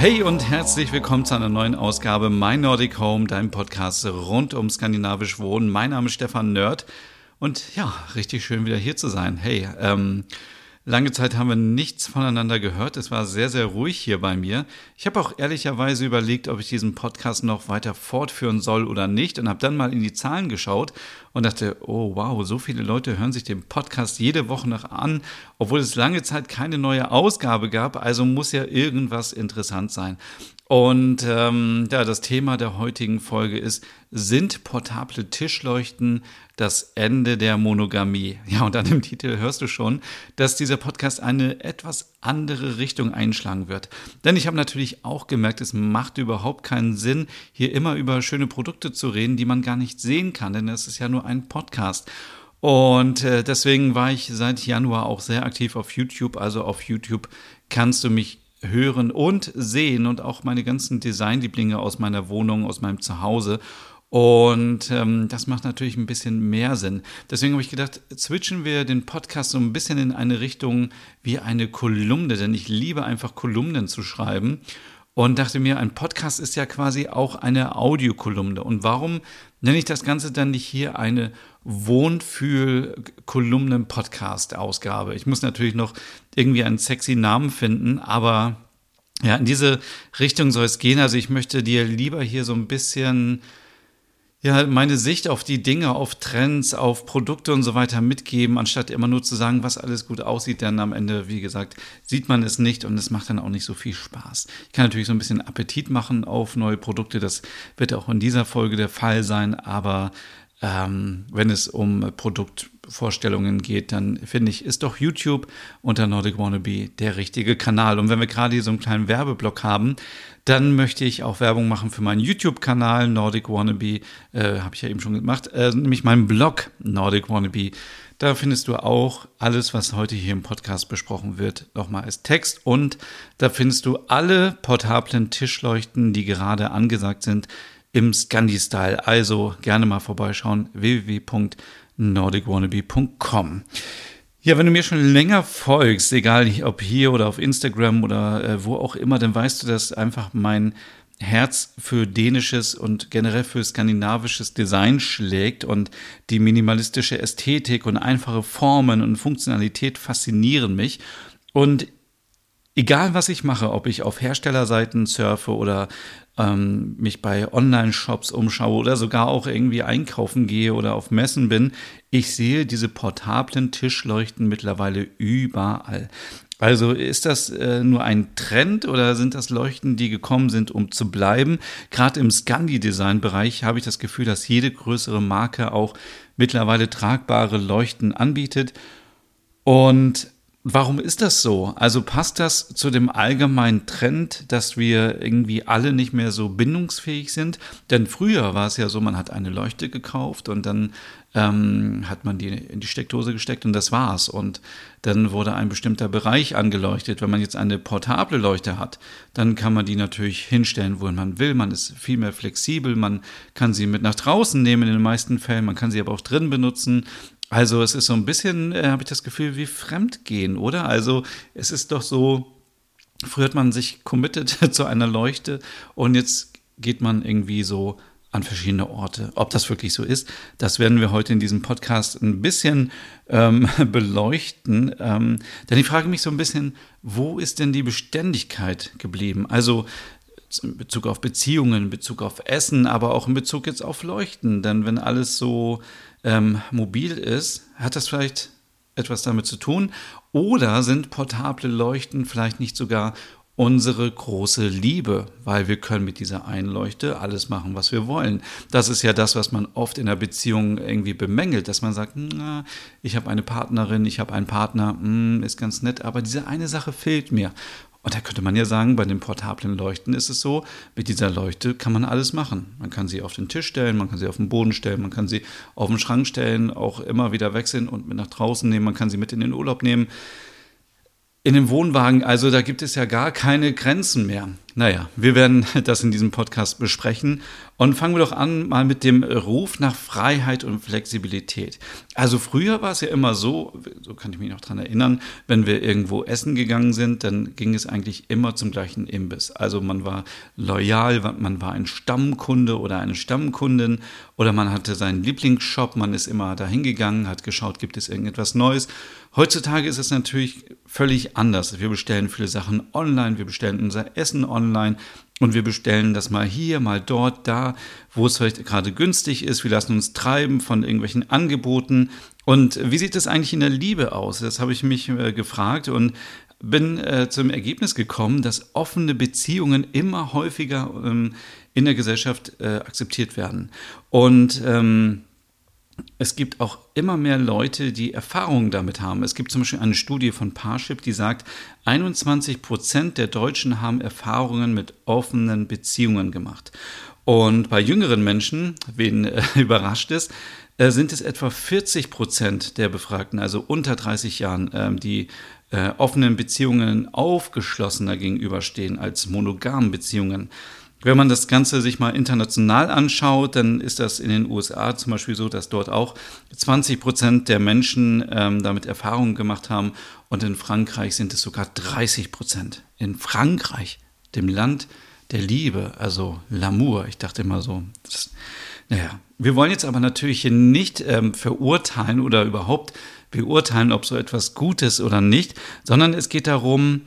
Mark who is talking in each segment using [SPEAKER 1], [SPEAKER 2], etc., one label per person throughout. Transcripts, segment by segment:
[SPEAKER 1] Hey und herzlich willkommen zu einer neuen Ausgabe My Nordic Home, deinem Podcast rund um skandinavisch Wohnen. Mein Name ist Stefan Nerd und ja, richtig schön wieder hier zu sein. Hey, ähm, Lange Zeit haben wir nichts voneinander gehört. Es war sehr, sehr ruhig hier bei mir. Ich habe auch ehrlicherweise überlegt, ob ich diesen Podcast noch weiter fortführen soll oder nicht und habe dann mal in die Zahlen geschaut und dachte, oh wow, so viele Leute hören sich den Podcast jede Woche noch an, obwohl es lange Zeit keine neue Ausgabe gab. Also muss ja irgendwas interessant sein. Und ähm, ja, das Thema der heutigen Folge ist, sind portable Tischleuchten das Ende der Monogamie? Ja, und an dem Titel hörst du schon, dass dieser Podcast eine etwas andere Richtung einschlagen wird. Denn ich habe natürlich auch gemerkt, es macht überhaupt keinen Sinn, hier immer über schöne Produkte zu reden, die man gar nicht sehen kann, denn es ist ja nur ein Podcast. Und äh, deswegen war ich seit Januar auch sehr aktiv auf YouTube. Also auf YouTube kannst du mich hören und sehen und auch meine ganzen Designlieblinge aus meiner Wohnung, aus meinem Zuhause. Und ähm, das macht natürlich ein bisschen mehr Sinn. Deswegen habe ich gedacht, switchen wir den Podcast so ein bisschen in eine Richtung wie eine Kolumne, denn ich liebe einfach Kolumnen zu schreiben und dachte mir, ein Podcast ist ja quasi auch eine Audiokolumne. Und warum nenne ich das Ganze dann nicht hier eine Wohnfühl-Kolumnen-Podcast-Ausgabe? Ich muss natürlich noch irgendwie einen sexy Namen finden, aber ja, in diese Richtung soll es gehen. Also ich möchte dir lieber hier so ein bisschen ja, meine Sicht auf die Dinge, auf Trends, auf Produkte und so weiter mitgeben, anstatt immer nur zu sagen, was alles gut aussieht, denn am Ende, wie gesagt, sieht man es nicht und es macht dann auch nicht so viel Spaß. Ich kann natürlich so ein bisschen Appetit machen auf neue Produkte, das wird auch in dieser Folge der Fall sein, aber ähm, wenn es um Produktvorstellungen geht, dann finde ich, ist doch YouTube unter Nordic Wannabe der richtige Kanal. Und wenn wir gerade hier so einen kleinen Werbeblock haben, dann möchte ich auch Werbung machen für meinen YouTube-Kanal Nordic Wannabe, äh, habe ich ja eben schon gemacht, äh, nämlich meinen Blog Nordic Wannabe. Da findest du auch alles, was heute hier im Podcast besprochen wird, nochmal als Text. Und da findest du alle portablen Tischleuchten, die gerade angesagt sind, im Scandi-Style. Also gerne mal vorbeischauen, www.nordicwannabe.com. Ja, wenn du mir schon länger folgst, egal ob hier oder auf Instagram oder äh, wo auch immer, dann weißt du, dass einfach mein Herz für dänisches und generell für skandinavisches Design schlägt und die minimalistische Ästhetik und einfache Formen und Funktionalität faszinieren mich. Und egal was ich mache, ob ich auf Herstellerseiten surfe oder ähm, mich bei Online-Shops umschaue oder sogar auch irgendwie einkaufen gehe oder auf Messen bin, ich sehe diese portablen Tischleuchten mittlerweile überall. Also ist das äh, nur ein Trend oder sind das Leuchten, die gekommen sind, um zu bleiben? Gerade im Scandi-Design-Bereich habe ich das Gefühl, dass jede größere Marke auch mittlerweile tragbare Leuchten anbietet. Und Warum ist das so? Also passt das zu dem allgemeinen Trend, dass wir irgendwie alle nicht mehr so bindungsfähig sind? Denn früher war es ja so, man hat eine Leuchte gekauft und dann ähm, hat man die in die Steckdose gesteckt und das war's. Und dann wurde ein bestimmter Bereich angeleuchtet. Wenn man jetzt eine portable Leuchte hat, dann kann man die natürlich hinstellen, wo man will. Man ist viel mehr flexibel. Man kann sie mit nach draußen nehmen in den meisten Fällen. Man kann sie aber auch drin benutzen. Also es ist so ein bisschen, äh, habe ich das Gefühl, wie Fremdgehen, oder? Also es ist doch so, früher hat man sich committed zu einer Leuchte und jetzt geht man irgendwie so an verschiedene Orte. Ob das wirklich so ist, das werden wir heute in diesem Podcast ein bisschen ähm, beleuchten. Ähm, denn ich frage mich so ein bisschen, wo ist denn die Beständigkeit geblieben? Also in Bezug auf Beziehungen, in Bezug auf Essen, aber auch in Bezug jetzt auf Leuchten. Denn wenn alles so ähm, mobil ist, hat das vielleicht etwas damit zu tun? Oder sind portable Leuchten vielleicht nicht sogar unsere große Liebe, weil wir können mit dieser Einleuchte alles machen, was wir wollen. Das ist ja das, was man oft in der Beziehung irgendwie bemängelt, dass man sagt, na, ich habe eine Partnerin, ich habe einen Partner, mh, hm, ist ganz nett, aber diese eine Sache fehlt mir. Und da könnte man ja sagen, bei den portablen Leuchten ist es so, mit dieser Leuchte kann man alles machen. Man kann sie auf den Tisch stellen, man kann sie auf den Boden stellen, man kann sie auf den Schrank stellen, auch immer wieder wechseln und mit nach draußen nehmen, man kann sie mit in den Urlaub nehmen. In dem Wohnwagen, also da gibt es ja gar keine Grenzen mehr. Naja, wir werden das in diesem Podcast besprechen. Und fangen wir doch an mal mit dem Ruf nach Freiheit und Flexibilität. Also früher war es ja immer so, so kann ich mich noch dran erinnern, wenn wir irgendwo essen gegangen sind, dann ging es eigentlich immer zum gleichen Imbiss. Also man war loyal, man war ein Stammkunde oder eine Stammkundin oder man hatte seinen Lieblingsshop, man ist immer dahin gegangen, hat geschaut, gibt es irgendetwas Neues. Heutzutage ist es natürlich völlig anders. Wir bestellen viele Sachen online, wir bestellen unser Essen online online und wir bestellen das mal hier, mal dort, da, wo es vielleicht gerade günstig ist. Wir lassen uns treiben von irgendwelchen Angeboten. Und wie sieht es eigentlich in der Liebe aus? Das habe ich mich äh, gefragt und bin äh, zum Ergebnis gekommen, dass offene Beziehungen immer häufiger ähm, in der Gesellschaft äh, akzeptiert werden. Und ähm, es gibt auch immer mehr Leute, die Erfahrungen damit haben. Es gibt zum Beispiel eine Studie von Parship, die sagt, 21 Prozent der Deutschen haben Erfahrungen mit offenen Beziehungen gemacht. Und bei jüngeren Menschen, wen äh, überrascht ist, äh, sind es etwa 40 Prozent der Befragten, also unter 30 Jahren, äh, die offenen Beziehungen aufgeschlossener gegenüberstehen als monogamen Beziehungen. Wenn man das Ganze sich mal international anschaut, dann ist das in den USA zum Beispiel so, dass dort auch 20 Prozent der Menschen ähm, damit Erfahrungen gemacht haben und in Frankreich sind es sogar 30 Prozent. In Frankreich, dem Land der Liebe, also L'amour. Ich dachte immer so, das, naja, wir wollen jetzt aber natürlich hier nicht ähm, verurteilen oder überhaupt beurteilen, ob so etwas gut ist oder nicht, sondern es geht darum,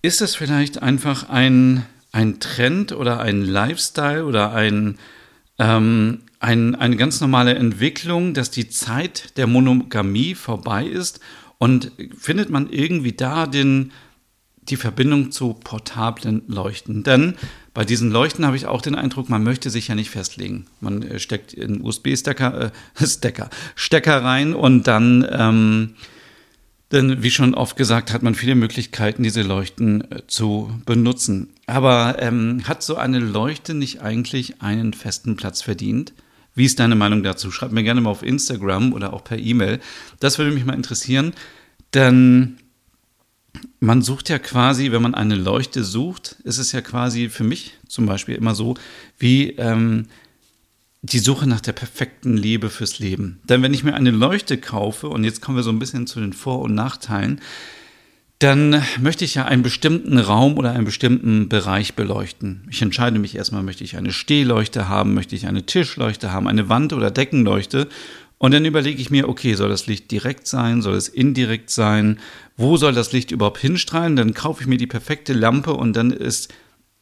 [SPEAKER 1] ist es vielleicht einfach ein ein Trend oder ein Lifestyle oder ein, ähm, ein, eine ganz normale Entwicklung, dass die Zeit der Monogamie vorbei ist und findet man irgendwie da den, die Verbindung zu portablen Leuchten. Denn bei diesen Leuchten habe ich auch den Eindruck, man möchte sich ja nicht festlegen. Man äh, steckt in USB-Stecker äh, Stecker, Stecker rein und dann ähm, denn wie schon oft gesagt, hat man viele Möglichkeiten, diese Leuchten äh, zu benutzen. Aber ähm, hat so eine Leuchte nicht eigentlich einen festen Platz verdient? Wie ist deine Meinung dazu? Schreib mir gerne mal auf Instagram oder auch per E-Mail. Das würde mich mal interessieren, denn man sucht ja quasi, wenn man eine Leuchte sucht, ist es ja quasi für mich zum Beispiel immer so, wie ähm, die Suche nach der perfekten Liebe fürs Leben. Denn wenn ich mir eine Leuchte kaufe, und jetzt kommen wir so ein bisschen zu den Vor- und Nachteilen, dann möchte ich ja einen bestimmten Raum oder einen bestimmten Bereich beleuchten. Ich entscheide mich erstmal, möchte ich eine Stehleuchte haben, möchte ich eine Tischleuchte haben, eine Wand- oder Deckenleuchte. Und dann überlege ich mir, okay, soll das Licht direkt sein, soll es indirekt sein, wo soll das Licht überhaupt hinstrahlen? Dann kaufe ich mir die perfekte Lampe und dann ist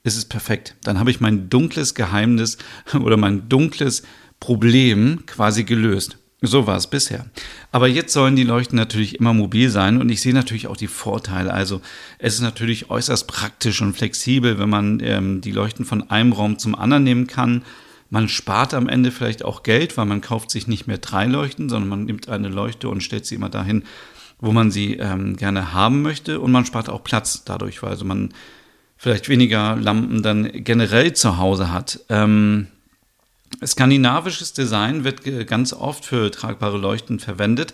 [SPEAKER 1] ist es perfekt. Dann habe ich mein dunkles Geheimnis oder mein dunkles Problem quasi gelöst. So war es bisher. Aber jetzt sollen die Leuchten natürlich immer mobil sein und ich sehe natürlich auch die Vorteile. Also es ist natürlich äußerst praktisch und flexibel, wenn man ähm, die Leuchten von einem Raum zum anderen nehmen kann. Man spart am Ende vielleicht auch Geld, weil man kauft sich nicht mehr drei Leuchten, sondern man nimmt eine Leuchte und stellt sie immer dahin, wo man sie ähm, gerne haben möchte. Und man spart auch Platz dadurch, weil also man vielleicht weniger Lampen dann generell zu Hause hat. Ähm, skandinavisches Design wird ganz oft für tragbare Leuchten verwendet.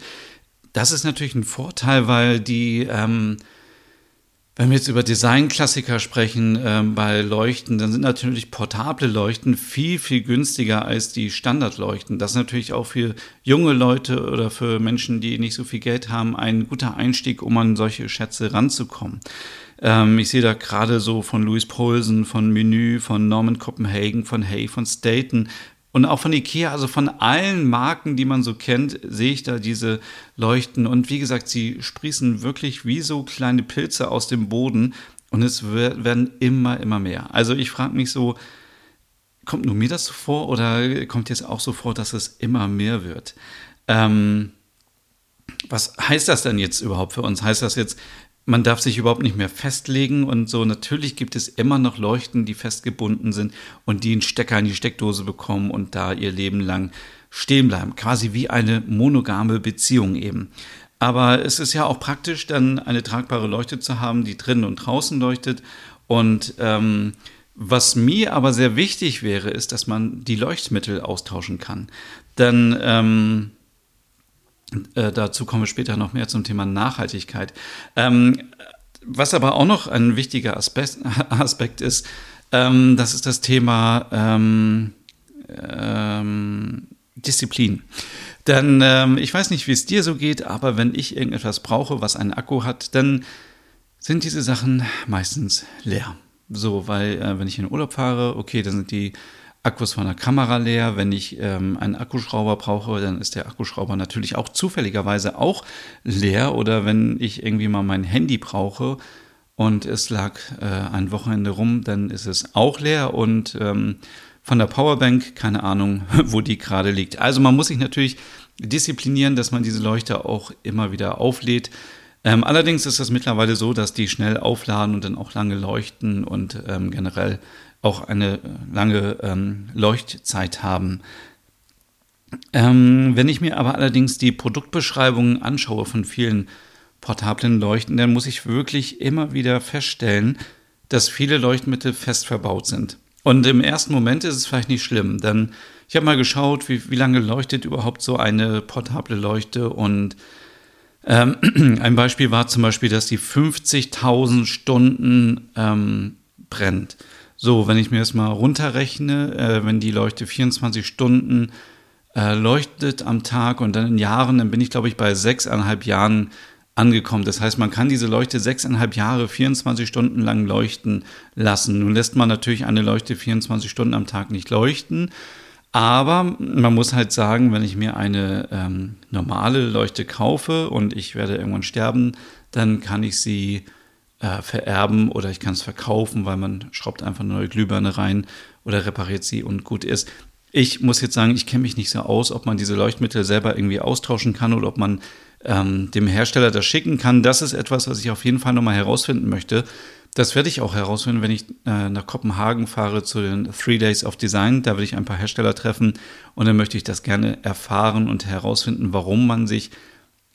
[SPEAKER 1] Das ist natürlich ein Vorteil, weil die, ähm, wenn wir jetzt über Designklassiker sprechen ähm, bei Leuchten, dann sind natürlich portable Leuchten viel, viel günstiger als die Standardleuchten. Das ist natürlich auch für junge Leute oder für Menschen, die nicht so viel Geld haben, ein guter Einstieg, um an solche Schätze ranzukommen. Ähm, ich sehe da gerade so von Louis Poulsen, von Menü, von Norman Copenhagen, von Hay, von Staten und auch von Ikea, also von allen Marken, die man so kennt, sehe ich da diese Leuchten. Und wie gesagt, sie sprießen wirklich wie so kleine Pilze aus dem Boden und es werden immer, immer mehr. Also ich frage mich so, kommt nur mir das so vor oder kommt jetzt auch so vor, dass es immer mehr wird? Ähm, was heißt das denn jetzt überhaupt für uns? Heißt das jetzt, man darf sich überhaupt nicht mehr festlegen und so. Natürlich gibt es immer noch Leuchten, die festgebunden sind und die einen Stecker in die Steckdose bekommen und da ihr Leben lang stehen bleiben. Quasi wie eine monogame Beziehung eben. Aber es ist ja auch praktisch, dann eine tragbare Leuchte zu haben, die drinnen und draußen leuchtet. Und ähm, was mir aber sehr wichtig wäre, ist, dass man die Leuchtmittel austauschen kann. Denn ähm, äh, dazu kommen wir später noch mehr zum Thema Nachhaltigkeit. Ähm, was aber auch noch ein wichtiger Aspekt, Aspekt ist, ähm, das ist das Thema ähm, ähm, Disziplin. Denn ähm, ich weiß nicht, wie es dir so geht, aber wenn ich irgendetwas brauche, was einen Akku hat, dann sind diese Sachen meistens leer. So, weil äh, wenn ich in Urlaub fahre, okay, dann sind die Akkus von der Kamera leer. Wenn ich ähm, einen Akkuschrauber brauche, dann ist der Akkuschrauber natürlich auch zufälligerweise auch leer. Oder wenn ich irgendwie mal mein Handy brauche und es lag äh, ein Wochenende rum, dann ist es auch leer. Und ähm, von der Powerbank, keine Ahnung, wo die gerade liegt. Also man muss sich natürlich disziplinieren, dass man diese Leuchte auch immer wieder auflädt. Ähm, allerdings ist es mittlerweile so, dass die schnell aufladen und dann auch lange leuchten und ähm, generell auch eine lange ähm, Leuchtzeit haben. Ähm, wenn ich mir aber allerdings die Produktbeschreibungen anschaue von vielen portablen Leuchten, dann muss ich wirklich immer wieder feststellen, dass viele Leuchtmittel fest verbaut sind. Und im ersten Moment ist es vielleicht nicht schlimm, denn ich habe mal geschaut, wie, wie lange leuchtet überhaupt so eine portable Leuchte und ähm, ein Beispiel war zum Beispiel, dass die 50.000 Stunden ähm, brennt. So, wenn ich mir das mal runterrechne, äh, wenn die Leuchte 24 Stunden äh, leuchtet am Tag und dann in Jahren, dann bin ich, glaube ich, bei sechseinhalb Jahren angekommen. Das heißt, man kann diese Leuchte sechseinhalb Jahre, 24 Stunden lang leuchten lassen. Nun lässt man natürlich eine Leuchte 24 Stunden am Tag nicht leuchten. Aber man muss halt sagen, wenn ich mir eine ähm, normale Leuchte kaufe und ich werde irgendwann sterben, dann kann ich sie äh, vererben oder ich kann es verkaufen, weil man schraubt einfach neue Glühbirne rein oder repariert sie und gut ist. Ich muss jetzt sagen, ich kenne mich nicht so aus, ob man diese Leuchtmittel selber irgendwie austauschen kann oder ob man ähm, dem Hersteller das schicken kann. Das ist etwas, was ich auf jeden Fall nochmal herausfinden möchte. Das werde ich auch herausfinden, wenn ich äh, nach Kopenhagen fahre zu den Three Days of Design. Da will ich ein paar Hersteller treffen und dann möchte ich das gerne erfahren und herausfinden, warum man sich,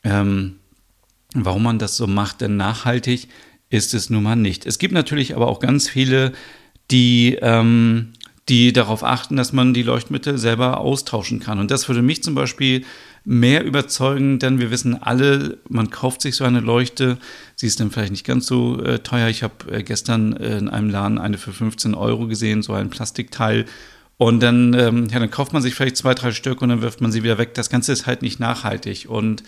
[SPEAKER 1] ähm, warum man das so macht. Denn nachhaltig ist es nun mal nicht. Es gibt natürlich aber auch ganz viele, die, ähm, die darauf achten, dass man die Leuchtmittel selber austauschen kann. Und das würde mich zum Beispiel mehr überzeugen, denn wir wissen alle, man kauft sich so eine Leuchte, sie ist dann vielleicht nicht ganz so äh, teuer. Ich habe äh, gestern äh, in einem Laden eine für 15 Euro gesehen, so ein Plastikteil. Und dann, ähm, ja, dann kauft man sich vielleicht zwei, drei Stück und dann wirft man sie wieder weg. Das Ganze ist halt nicht nachhaltig. Und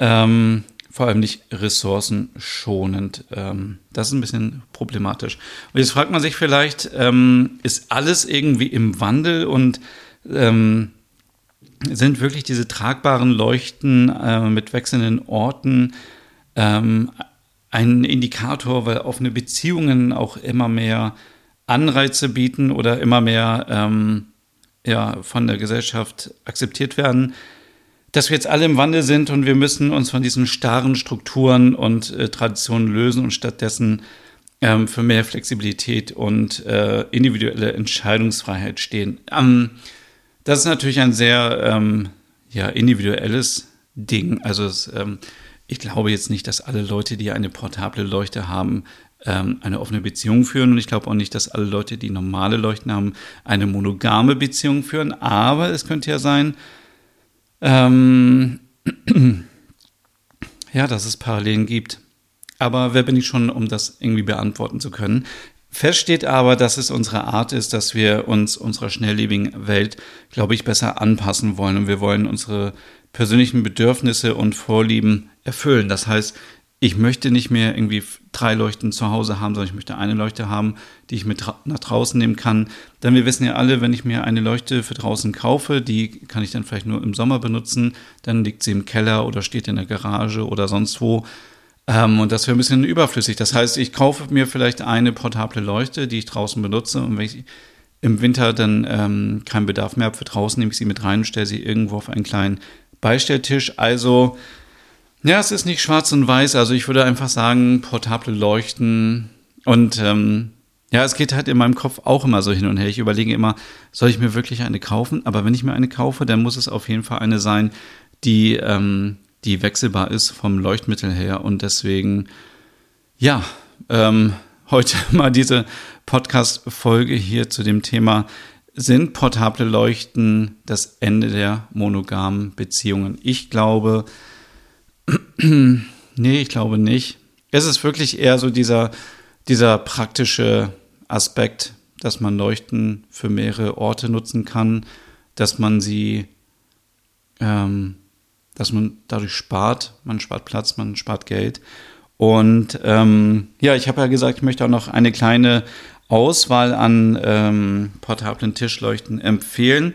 [SPEAKER 1] ähm, vor allem nicht ressourcenschonend. Ähm, das ist ein bisschen problematisch. Und jetzt fragt man sich vielleicht, ähm, ist alles irgendwie im Wandel und ähm, sind wirklich diese tragbaren Leuchten äh, mit wechselnden Orten ein Indikator, weil offene Beziehungen auch immer mehr Anreize bieten oder immer mehr ja, von der Gesellschaft akzeptiert werden, dass wir jetzt alle im Wandel sind und wir müssen uns von diesen starren Strukturen und äh, Traditionen lösen und stattdessen ähm, für mehr Flexibilität und äh, individuelle Entscheidungsfreiheit stehen. Ähm, das ist natürlich ein sehr ähm, ja, individuelles Ding. Also es, ähm, ich glaube jetzt nicht, dass alle Leute, die eine portable Leuchte haben, ähm, eine offene Beziehung führen. Und ich glaube auch nicht, dass alle Leute, die normale Leuchten haben, eine monogame Beziehung führen. Aber es könnte ja sein, ähm, ja, dass es Parallelen gibt. Aber wer bin ich schon, um das irgendwie beantworten zu können? Fest steht aber, dass es unsere Art ist, dass wir uns unserer schnelllebigen Welt, glaube ich, besser anpassen wollen. Und wir wollen unsere persönlichen Bedürfnisse und Vorlieben erfüllen. Das heißt, ich möchte nicht mehr irgendwie drei Leuchten zu Hause haben, sondern ich möchte eine Leuchte haben, die ich mit nach draußen nehmen kann. Denn wir wissen ja alle, wenn ich mir eine Leuchte für draußen kaufe, die kann ich dann vielleicht nur im Sommer benutzen, dann liegt sie im Keller oder steht in der Garage oder sonst wo. Ähm, und das wäre ein bisschen überflüssig. Das heißt, ich kaufe mir vielleicht eine portable Leuchte, die ich draußen benutze und wenn ich im Winter dann ähm, keinen Bedarf mehr habe für draußen, nehme ich sie mit rein und stelle sie irgendwo auf einen kleinen Beistelltisch. Also ja, es ist nicht schwarz und weiß. Also ich würde einfach sagen, portable Leuchten. Und ähm, ja, es geht halt in meinem Kopf auch immer so hin und her. Ich überlege immer, soll ich mir wirklich eine kaufen? Aber wenn ich mir eine kaufe, dann muss es auf jeden Fall eine sein, die, ähm, die wechselbar ist vom Leuchtmittel her. Und deswegen, ja, ähm, heute mal diese Podcast-Folge hier zu dem Thema, sind portable Leuchten das Ende der monogamen Beziehungen? Ich glaube, nee, ich glaube nicht. Es ist wirklich eher so dieser, dieser praktische Aspekt, dass man Leuchten für mehrere Orte nutzen kann, dass man sie, ähm, dass man dadurch spart, man spart Platz, man spart Geld. Und ähm, ja, ich habe ja gesagt, ich möchte auch noch eine kleine Auswahl an ähm, portablen Tischleuchten empfehlen.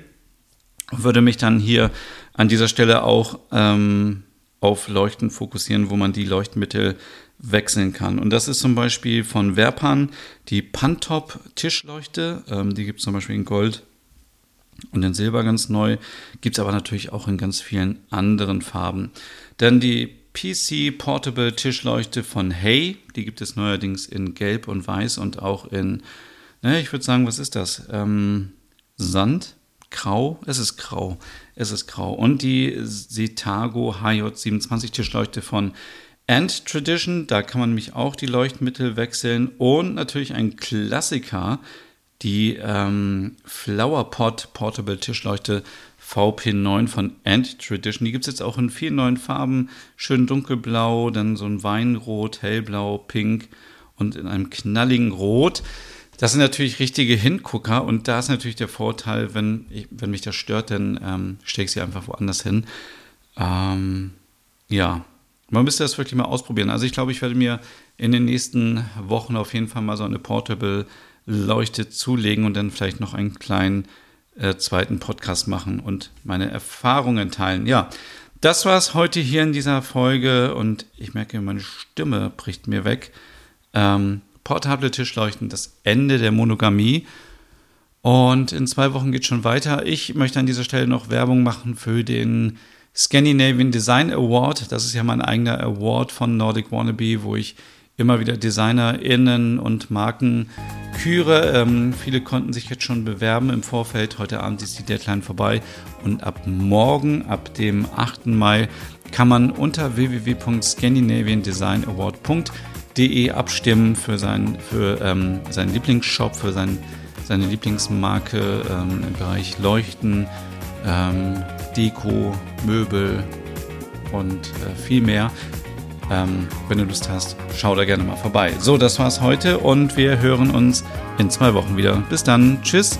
[SPEAKER 1] Würde mich dann hier an dieser Stelle auch ähm, auf Leuchten fokussieren, wo man die Leuchtmittel wechseln kann. Und das ist zum Beispiel von Verpan die Pantop Tischleuchte. Ähm, die gibt es zum Beispiel in Gold und in Silber ganz neu. Gibt es aber natürlich auch in ganz vielen anderen Farben. Dann die PC Portable Tischleuchte von Hey. Die gibt es neuerdings in Gelb und Weiß und auch in, ne, ich würde sagen, was ist das? Ähm, Sand? Grau? Es ist grau. Es ist grau. Und die Setago HJ27 Tischleuchte von Ant Tradition, da kann man mich auch die Leuchtmittel wechseln. Und natürlich ein Klassiker, die ähm, Flowerpot Portable Tischleuchte VP9 von Ant Tradition. Die gibt es jetzt auch in vielen neuen Farben. Schön dunkelblau, dann so ein Weinrot, hellblau, pink und in einem knalligen Rot. Das sind natürlich richtige Hingucker und da ist natürlich der Vorteil, wenn, ich, wenn mich das stört, dann ähm, stecke ich sie einfach woanders hin. Ähm, ja, man müsste das wirklich mal ausprobieren. Also ich glaube, ich werde mir in den nächsten Wochen auf jeden Fall mal so eine Portable Leuchte zulegen und dann vielleicht noch einen kleinen äh, zweiten Podcast machen und meine Erfahrungen teilen. Ja, das war es heute hier in dieser Folge und ich merke, meine Stimme bricht mir weg. Ähm, portable Tischleuchten, das Ende der Monogamie. Und in zwei Wochen geht es schon weiter. Ich möchte an dieser Stelle noch Werbung machen für den Scandinavian Design Award. Das ist ja mein eigener Award von Nordic Wannabe, wo ich immer wieder DesignerInnen und Marken küre. Ähm, viele konnten sich jetzt schon bewerben im Vorfeld. Heute Abend ist die Deadline vorbei und ab morgen, ab dem 8. Mai, kann man unter www.scandinaviandesignaward.de abstimmen für, sein, für ähm, seinen Lieblingsshop, für sein, seine Lieblingsmarke ähm, im Bereich Leuchten, ähm, Deko, Möbel und äh, viel mehr. Ähm, wenn du Lust hast, schau da gerne mal vorbei. So, das war's heute und wir hören uns in zwei Wochen wieder. Bis dann. Tschüss.